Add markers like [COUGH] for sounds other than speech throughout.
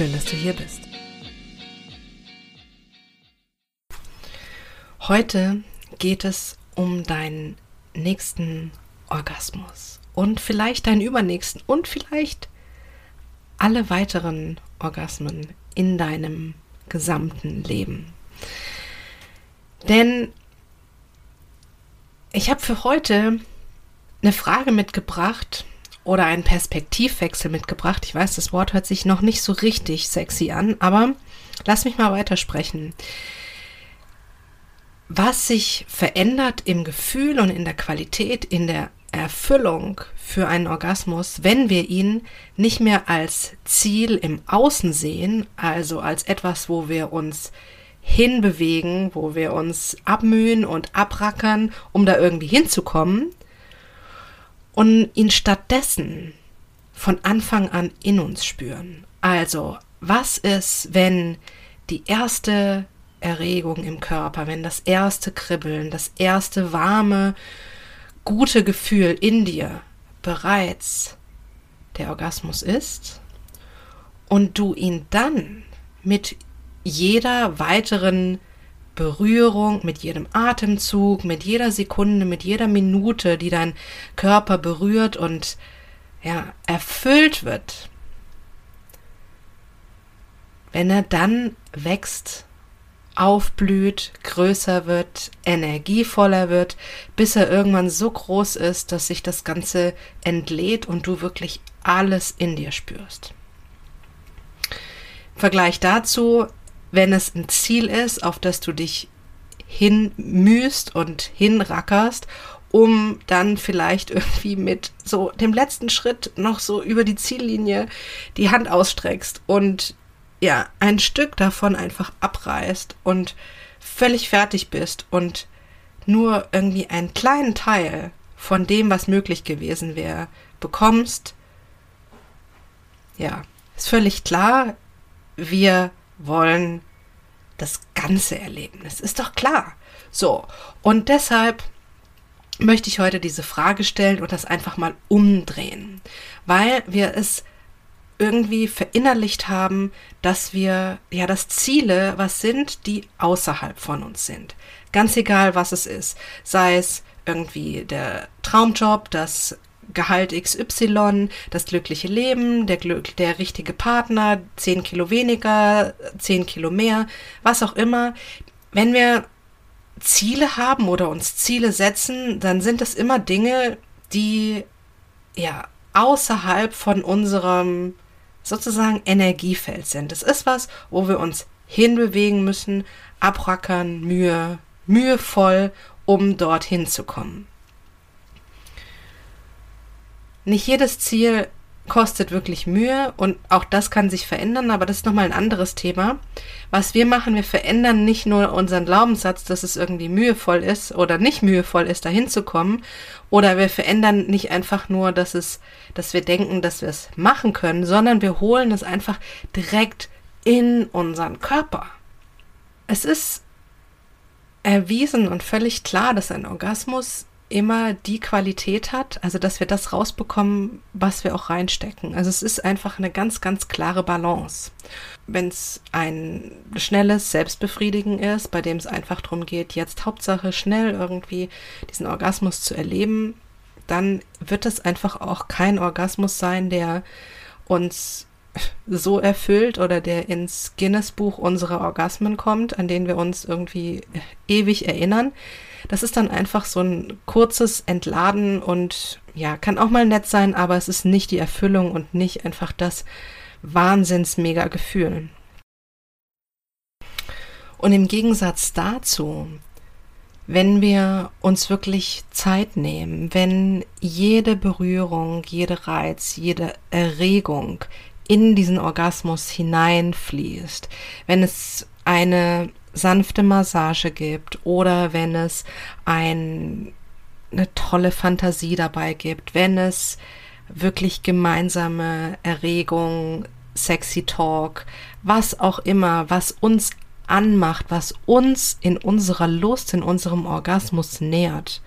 Schön, dass du hier bist. Heute geht es um deinen nächsten Orgasmus und vielleicht deinen übernächsten und vielleicht alle weiteren Orgasmen in deinem gesamten Leben. Denn ich habe für heute eine Frage mitgebracht oder einen Perspektivwechsel mitgebracht. Ich weiß, das Wort hört sich noch nicht so richtig sexy an, aber lass mich mal weitersprechen. Was sich verändert im Gefühl und in der Qualität, in der Erfüllung für einen Orgasmus, wenn wir ihn nicht mehr als Ziel im Außen sehen, also als etwas, wo wir uns hinbewegen, wo wir uns abmühen und abrackern, um da irgendwie hinzukommen, und ihn stattdessen von Anfang an in uns spüren. Also, was ist, wenn die erste Erregung im Körper, wenn das erste Kribbeln, das erste warme, gute Gefühl in dir bereits der Orgasmus ist und du ihn dann mit jeder weiteren Berührung, mit jedem Atemzug, mit jeder Sekunde, mit jeder Minute, die dein Körper berührt und ja, erfüllt wird, wenn er dann wächst, aufblüht, größer wird, energievoller wird, bis er irgendwann so groß ist, dass sich das Ganze entlädt und du wirklich alles in dir spürst. Vergleich dazu wenn es ein Ziel ist, auf das du dich hinmühst und hinrackerst, um dann vielleicht [LAUGHS] irgendwie mit so dem letzten Schritt noch so über die Ziellinie die Hand ausstreckst und ja, ein Stück davon einfach abreißt und völlig fertig bist und nur irgendwie einen kleinen Teil von dem, was möglich gewesen wäre, bekommst, ja, ist völlig klar, wir wollen das ganze Erlebnis. Ist doch klar. So, und deshalb möchte ich heute diese Frage stellen und das einfach mal umdrehen, weil wir es irgendwie verinnerlicht haben, dass wir ja das Ziele was sind, die außerhalb von uns sind. Ganz egal, was es ist. Sei es irgendwie der Traumjob, das Gehalt XY, das glückliche Leben, der, Glück, der richtige Partner, 10 Kilo weniger, 10 Kilo mehr, was auch immer. Wenn wir Ziele haben oder uns Ziele setzen, dann sind das immer Dinge, die ja außerhalb von unserem sozusagen Energiefeld sind. Das ist was, wo wir uns hinbewegen müssen, abrackern, Mühe, mühevoll, um dorthin zu kommen. Nicht jedes Ziel kostet wirklich Mühe und auch das kann sich verändern, aber das ist nochmal ein anderes Thema. Was wir machen, wir verändern nicht nur unseren Glaubenssatz, dass es irgendwie mühevoll ist oder nicht mühevoll ist, dahin zu kommen, oder wir verändern nicht einfach nur, dass es, dass wir denken, dass wir es machen können, sondern wir holen es einfach direkt in unseren Körper. Es ist erwiesen und völlig klar, dass ein Orgasmus immer die Qualität hat, also dass wir das rausbekommen, was wir auch reinstecken. Also es ist einfach eine ganz, ganz klare Balance. Wenn es ein schnelles Selbstbefriedigen ist, bei dem es einfach darum geht, jetzt Hauptsache schnell irgendwie diesen Orgasmus zu erleben, dann wird es einfach auch kein Orgasmus sein, der uns so erfüllt oder der ins Guinness-Buch unserer Orgasmen kommt, an den wir uns irgendwie ewig erinnern. Das ist dann einfach so ein kurzes Entladen und ja, kann auch mal nett sein, aber es ist nicht die Erfüllung und nicht einfach das Wahnsinns-Mega-Gefühl. Und im Gegensatz dazu, wenn wir uns wirklich Zeit nehmen, wenn jede Berührung, jede Reiz, jede Erregung in diesen Orgasmus hineinfließt, wenn es eine sanfte Massage gibt oder wenn es ein, eine tolle Fantasie dabei gibt, wenn es wirklich gemeinsame Erregung, sexy Talk, was auch immer, was uns anmacht, was uns in unserer Lust, in unserem Orgasmus nährt.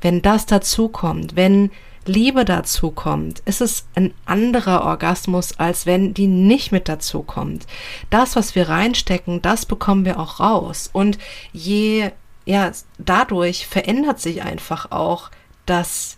Wenn das dazu kommt, wenn Liebe dazu kommt, ist es ein anderer Orgasmus, als wenn die nicht mit dazu kommt. Das, was wir reinstecken, das bekommen wir auch raus. Und je, ja, dadurch verändert sich einfach auch das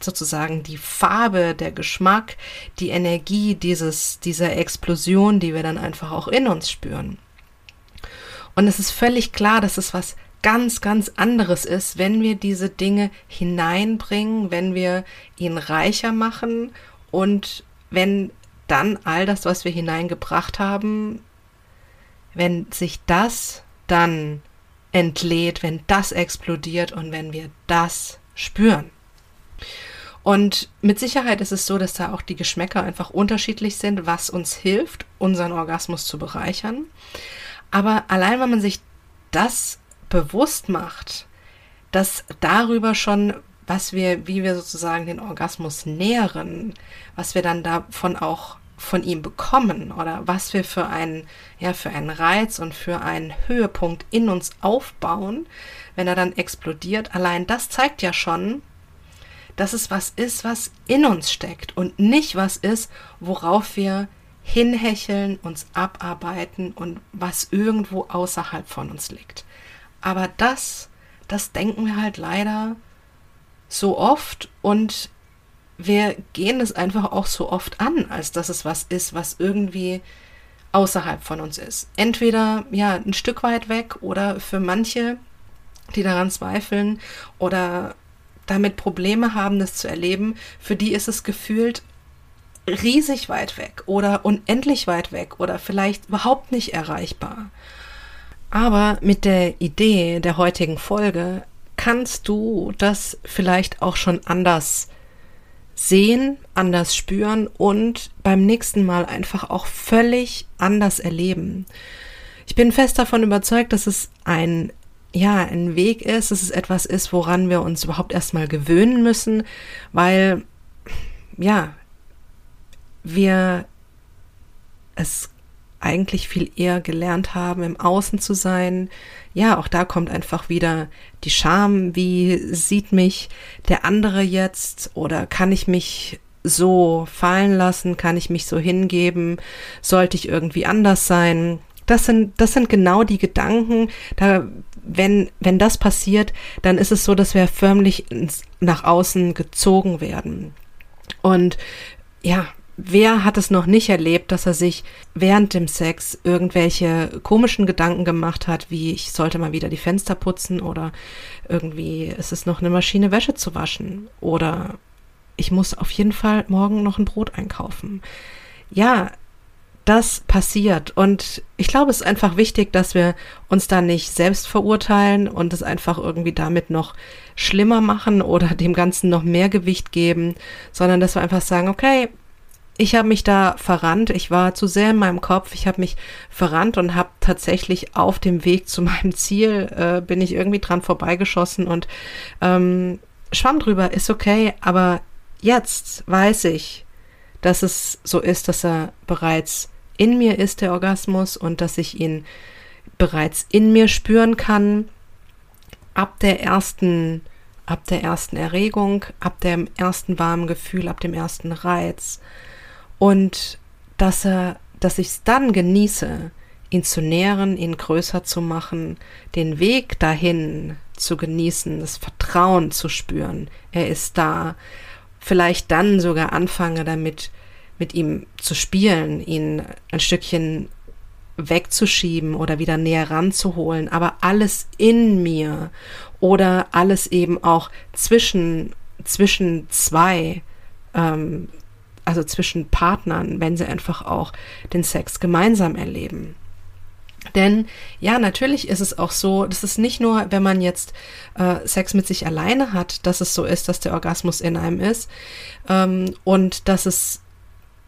sozusagen die Farbe, der Geschmack, die Energie dieses, dieser Explosion, die wir dann einfach auch in uns spüren. Und es ist völlig klar, dass es was ganz, ganz anderes ist, wenn wir diese Dinge hineinbringen, wenn wir ihn reicher machen und wenn dann all das, was wir hineingebracht haben, wenn sich das dann entlädt, wenn das explodiert und wenn wir das spüren. Und mit Sicherheit ist es so, dass da auch die Geschmäcker einfach unterschiedlich sind, was uns hilft, unseren Orgasmus zu bereichern. Aber allein, wenn man sich das bewusst macht, dass darüber schon, was wir, wie wir sozusagen den Orgasmus nähren, was wir dann davon auch von ihm bekommen oder was wir für einen, ja, für einen Reiz und für einen Höhepunkt in uns aufbauen, wenn er dann explodiert, allein das zeigt ja schon, dass es was ist, was in uns steckt und nicht was ist, worauf wir hinhecheln, uns abarbeiten und was irgendwo außerhalb von uns liegt. Aber das, das denken wir halt leider so oft und wir gehen es einfach auch so oft an, als dass es was ist, was irgendwie außerhalb von uns ist. Entweder ja ein Stück weit weg oder für manche, die daran zweifeln oder damit Probleme haben, das zu erleben, für die ist es gefühlt riesig weit weg oder unendlich weit weg oder vielleicht überhaupt nicht erreichbar. Aber mit der Idee der heutigen Folge kannst du das vielleicht auch schon anders sehen, anders spüren und beim nächsten Mal einfach auch völlig anders erleben. Ich bin fest davon überzeugt, dass es ein ja, ein Weg ist, dass es etwas ist, woran wir uns überhaupt erstmal gewöhnen müssen, weil ja, wir es eigentlich viel eher gelernt haben, im Außen zu sein. Ja, auch da kommt einfach wieder die Scham. Wie sieht mich der andere jetzt? Oder kann ich mich so fallen lassen? Kann ich mich so hingeben? Sollte ich irgendwie anders sein? Das sind, das sind genau die Gedanken. Da, wenn, wenn das passiert, dann ist es so, dass wir förmlich ins, nach außen gezogen werden. Und ja, Wer hat es noch nicht erlebt, dass er sich während dem Sex irgendwelche komischen Gedanken gemacht hat, wie ich sollte mal wieder die Fenster putzen oder irgendwie ist es noch eine Maschine Wäsche zu waschen oder ich muss auf jeden Fall morgen noch ein Brot einkaufen. Ja, das passiert und ich glaube, es ist einfach wichtig, dass wir uns da nicht selbst verurteilen und es einfach irgendwie damit noch schlimmer machen oder dem Ganzen noch mehr Gewicht geben, sondern dass wir einfach sagen, okay, ich habe mich da verrannt. Ich war zu sehr in meinem Kopf. Ich habe mich verrannt und habe tatsächlich auf dem Weg zu [LAUGHS] meinem Ziel äh, bin ich irgendwie dran vorbeigeschossen und ähm, schwamm drüber. Ist okay, aber jetzt weiß ich, dass es so ist, dass er bereits in mir ist, der Orgasmus, und dass ich ihn bereits in mir spüren kann. Ab der ersten, ab der ersten Erregung, ab dem ersten warmen Gefühl, ab dem ersten Reiz und dass er, dass ich es dann genieße, ihn zu nähren, ihn größer zu machen, den Weg dahin zu genießen, das Vertrauen zu spüren. Er ist da. Vielleicht dann sogar anfange damit, mit ihm zu spielen, ihn ein Stückchen wegzuschieben oder wieder näher ranzuholen, aber alles in mir oder alles eben auch zwischen, zwischen zwei ähm, also zwischen Partnern, wenn sie einfach auch den Sex gemeinsam erleben. Denn ja, natürlich ist es auch so, dass es nicht nur, wenn man jetzt äh, Sex mit sich alleine hat, dass es so ist, dass der Orgasmus in einem ist ähm, und dass es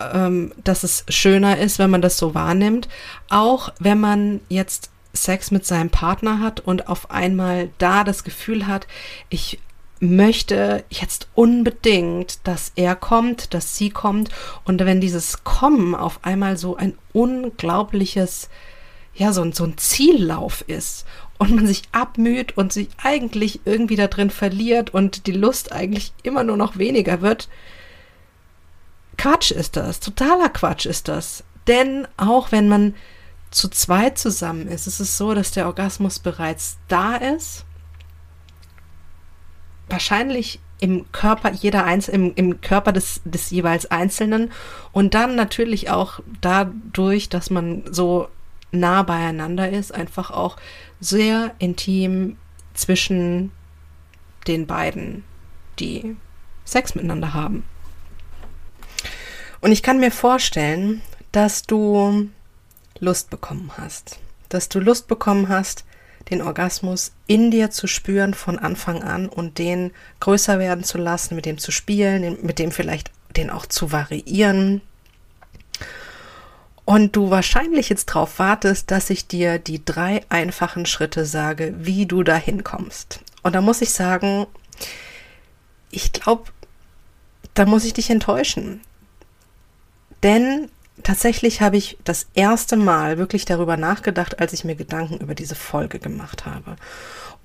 ähm, dass es schöner ist, wenn man das so wahrnimmt. Auch wenn man jetzt Sex mit seinem Partner hat und auf einmal da das Gefühl hat, ich möchte jetzt unbedingt, dass er kommt, dass sie kommt. Und wenn dieses Kommen auf einmal so ein unglaubliches, ja, so, so ein Ziellauf ist und man sich abmüht und sich eigentlich irgendwie da drin verliert und die Lust eigentlich immer nur noch weniger wird, Quatsch ist das, totaler Quatsch ist das. Denn auch wenn man zu zweit zusammen ist, ist es so, dass der Orgasmus bereits da ist wahrscheinlich im Körper jeder eins im, im Körper des, des jeweils Einzelnen und dann natürlich auch dadurch, dass man so nah beieinander ist, einfach auch sehr intim zwischen den beiden, die Sex miteinander haben. Und ich kann mir vorstellen, dass du Lust bekommen hast, dass du Lust bekommen hast, den Orgasmus in dir zu spüren von Anfang an und den größer werden zu lassen, mit dem zu spielen, mit dem vielleicht den auch zu variieren. Und du wahrscheinlich jetzt darauf wartest, dass ich dir die drei einfachen Schritte sage, wie du da hinkommst. Und da muss ich sagen, ich glaube, da muss ich dich enttäuschen. Denn tatsächlich habe ich das erste Mal wirklich darüber nachgedacht, als ich mir Gedanken über diese Folge gemacht habe.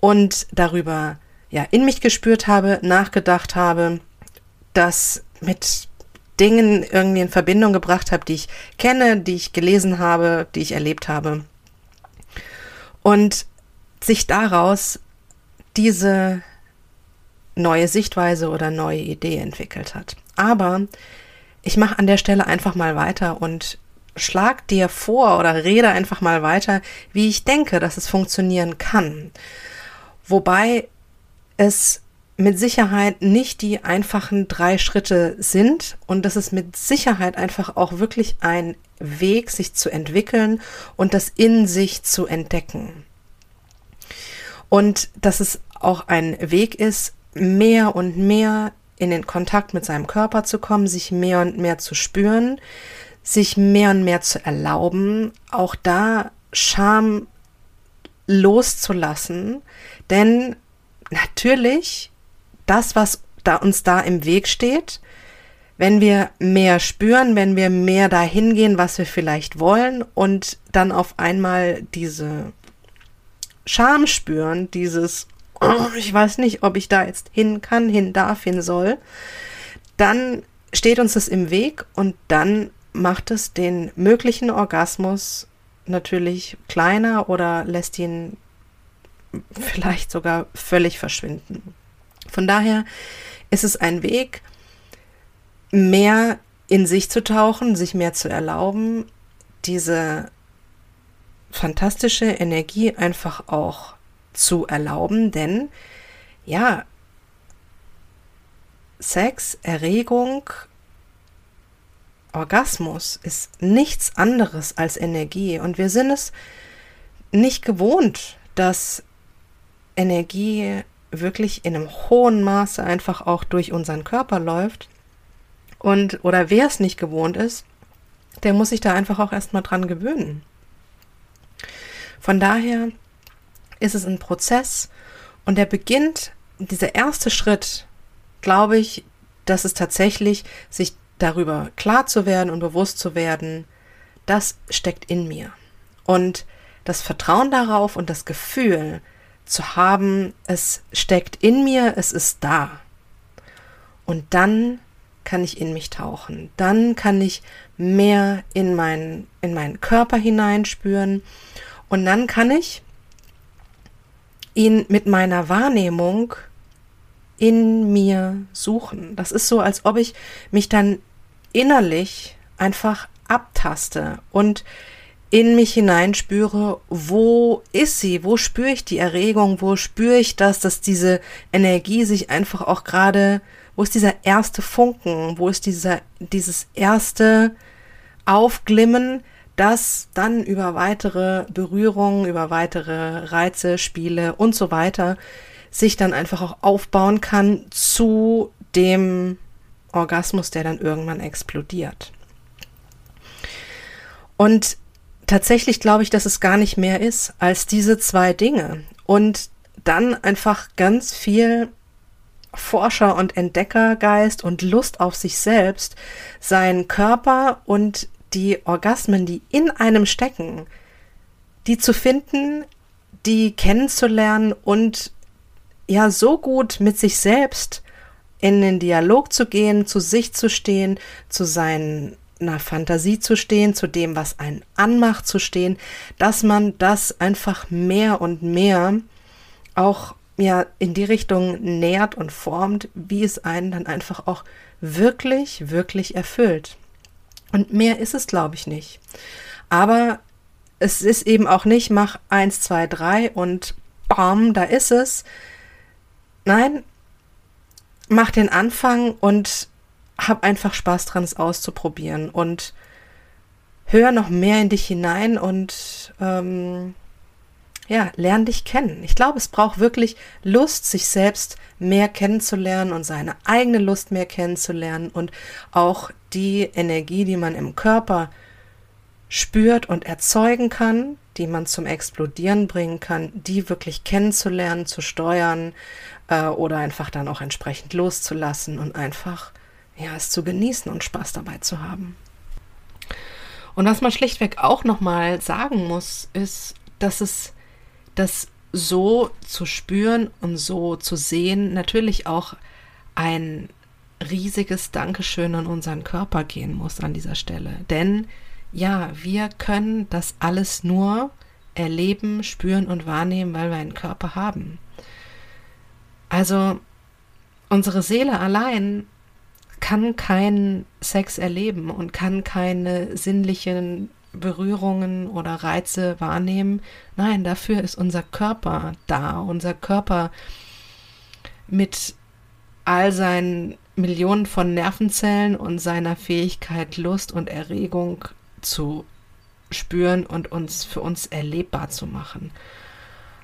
Und darüber, ja, in mich gespürt habe, nachgedacht habe, das mit Dingen irgendwie in Verbindung gebracht habe, die ich kenne, die ich gelesen habe, die ich erlebt habe. Und sich daraus diese neue Sichtweise oder neue Idee entwickelt hat. Aber ich mache an der Stelle einfach mal weiter und schlag dir vor oder rede einfach mal weiter, wie ich denke, dass es funktionieren kann. Wobei es mit Sicherheit nicht die einfachen drei Schritte sind und das ist mit Sicherheit einfach auch wirklich ein Weg, sich zu entwickeln und das in sich zu entdecken. Und dass es auch ein Weg ist, mehr und mehr in den Kontakt mit seinem Körper zu kommen, sich mehr und mehr zu spüren, sich mehr und mehr zu erlauben, auch da Scham loszulassen, denn natürlich das, was da uns da im Weg steht, wenn wir mehr spüren, wenn wir mehr dahin gehen, was wir vielleicht wollen und dann auf einmal diese Scham spüren, dieses oh, ich weiß nicht, ob ich da jetzt hin kann, hin darf, hin soll, dann steht uns das im Weg und dann macht es den möglichen Orgasmus natürlich kleiner oder lässt ihn vielleicht sogar völlig verschwinden. Von daher ist es ein Weg, mehr in sich zu tauchen, sich mehr zu erlauben, diese fantastische Energie einfach auch zu erlauben, denn ja, Sex, Erregung, Orgasmus ist nichts anderes als Energie und wir sind es nicht gewohnt, dass Energie wirklich in einem hohen Maße einfach auch durch unseren Körper läuft. Und, oder wer es nicht gewohnt ist, der muss sich da einfach auch erstmal dran gewöhnen. Von daher ist es ein Prozess und der beginnt, dieser erste Schritt, glaube ich, dass es tatsächlich sich darüber klar zu werden und bewusst zu werden, das steckt in mir. Und das Vertrauen darauf und das Gefühl zu haben, es steckt in mir, es ist da. Und dann kann ich in mich tauchen. Dann kann ich mehr in meinen, in meinen Körper hineinspüren. Und dann kann ich ihn mit meiner Wahrnehmung in mir suchen. Das ist so, als ob ich mich dann innerlich einfach abtaste und in mich hineinspüre, wo ist sie, wo spüre ich die Erregung, wo spüre ich das, dass diese Energie sich einfach auch gerade, wo ist dieser erste Funken, wo ist dieser, dieses erste Aufglimmen, das dann über weitere Berührungen, über weitere Reize, Spiele und so weiter sich dann einfach auch aufbauen kann zu dem Orgasmus, der dann irgendwann explodiert. Und tatsächlich glaube ich, dass es gar nicht mehr ist als diese zwei Dinge. Und dann einfach ganz viel Forscher- und Entdeckergeist und Lust auf sich selbst, seinen Körper und die Orgasmen, die in einem stecken, die zu finden, die kennenzulernen und ja so gut mit sich selbst in den Dialog zu gehen, zu sich zu stehen, zu seiner Fantasie zu stehen, zu dem, was einen anmacht zu stehen, dass man das einfach mehr und mehr auch ja in die Richtung nährt und formt, wie es einen dann einfach auch wirklich, wirklich erfüllt. Und mehr ist es, glaube ich, nicht. Aber es ist eben auch nicht, mach eins, zwei, drei und bam, da ist es. Nein, mach den Anfang und hab einfach Spaß dran, es auszuprobieren und hör noch mehr in dich hinein und ähm, ja, lern dich kennen. Ich glaube, es braucht wirklich Lust, sich selbst mehr kennenzulernen und seine eigene Lust mehr kennenzulernen und auch die Energie, die man im Körper spürt und erzeugen kann, die man zum Explodieren bringen kann, die wirklich kennenzulernen, zu steuern äh, oder einfach dann auch entsprechend loszulassen und einfach ja, es zu genießen und Spaß dabei zu haben. Und was man schlichtweg auch nochmal sagen muss, ist, dass es das so zu spüren und so zu sehen natürlich auch ein riesiges Dankeschön an unseren Körper gehen muss an dieser Stelle. Denn ja, wir können das alles nur erleben, spüren und wahrnehmen, weil wir einen Körper haben. Also unsere Seele allein kann keinen Sex erleben und kann keine sinnlichen Berührungen oder Reize wahrnehmen. Nein, dafür ist unser Körper da. Unser Körper mit all seinen Millionen von Nervenzellen und seiner Fähigkeit, Lust und Erregung zu spüren und uns für uns erlebbar zu machen.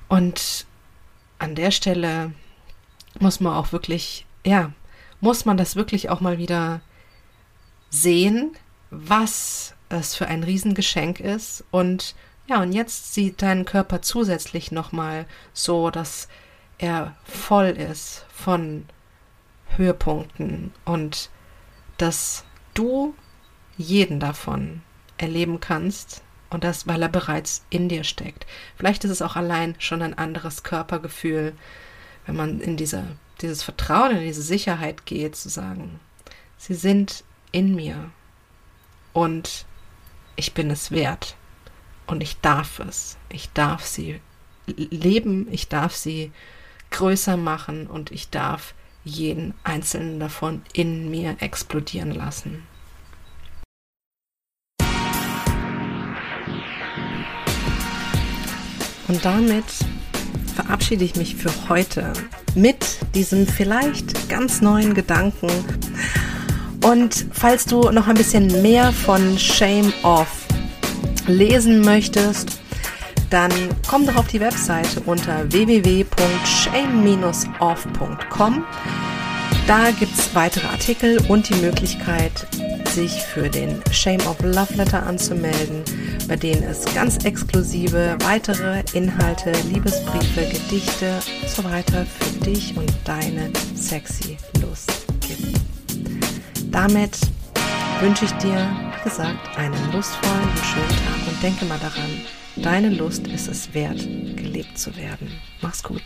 Und an der Stelle muss man auch wirklich, ja, muss man das wirklich auch mal wieder sehen, was es für ein Riesengeschenk ist. Und ja, und jetzt sieht dein Körper zusätzlich nochmal so, dass er voll ist von Höhepunkten und dass du jeden davon erleben kannst und das, weil er bereits in dir steckt. Vielleicht ist es auch allein schon ein anderes Körpergefühl, wenn man in diese, dieses Vertrauen, in diese Sicherheit geht, zu sagen, sie sind in mir und ich bin es wert und ich darf es. Ich darf sie leben, ich darf sie größer machen und ich darf jeden einzelnen davon in mir explodieren lassen. Und damit verabschiede ich mich für heute mit diesem vielleicht ganz neuen Gedanken und falls du noch ein bisschen mehr von Shame Off lesen möchtest, dann komm doch auf die Webseite unter www.shame-off.com. Da gibt es weitere Artikel und die Möglichkeit, sich für den Shame of Love Letter anzumelden, bei denen es ganz exklusive weitere Inhalte, Liebesbriefe, Gedichte und so weiter für dich und deine sexy Lust gibt. Damit wünsche ich dir, wie gesagt, einen lustvollen und schönen Tag und denke mal daran, deine Lust ist es wert, gelebt zu werden. Mach's gut.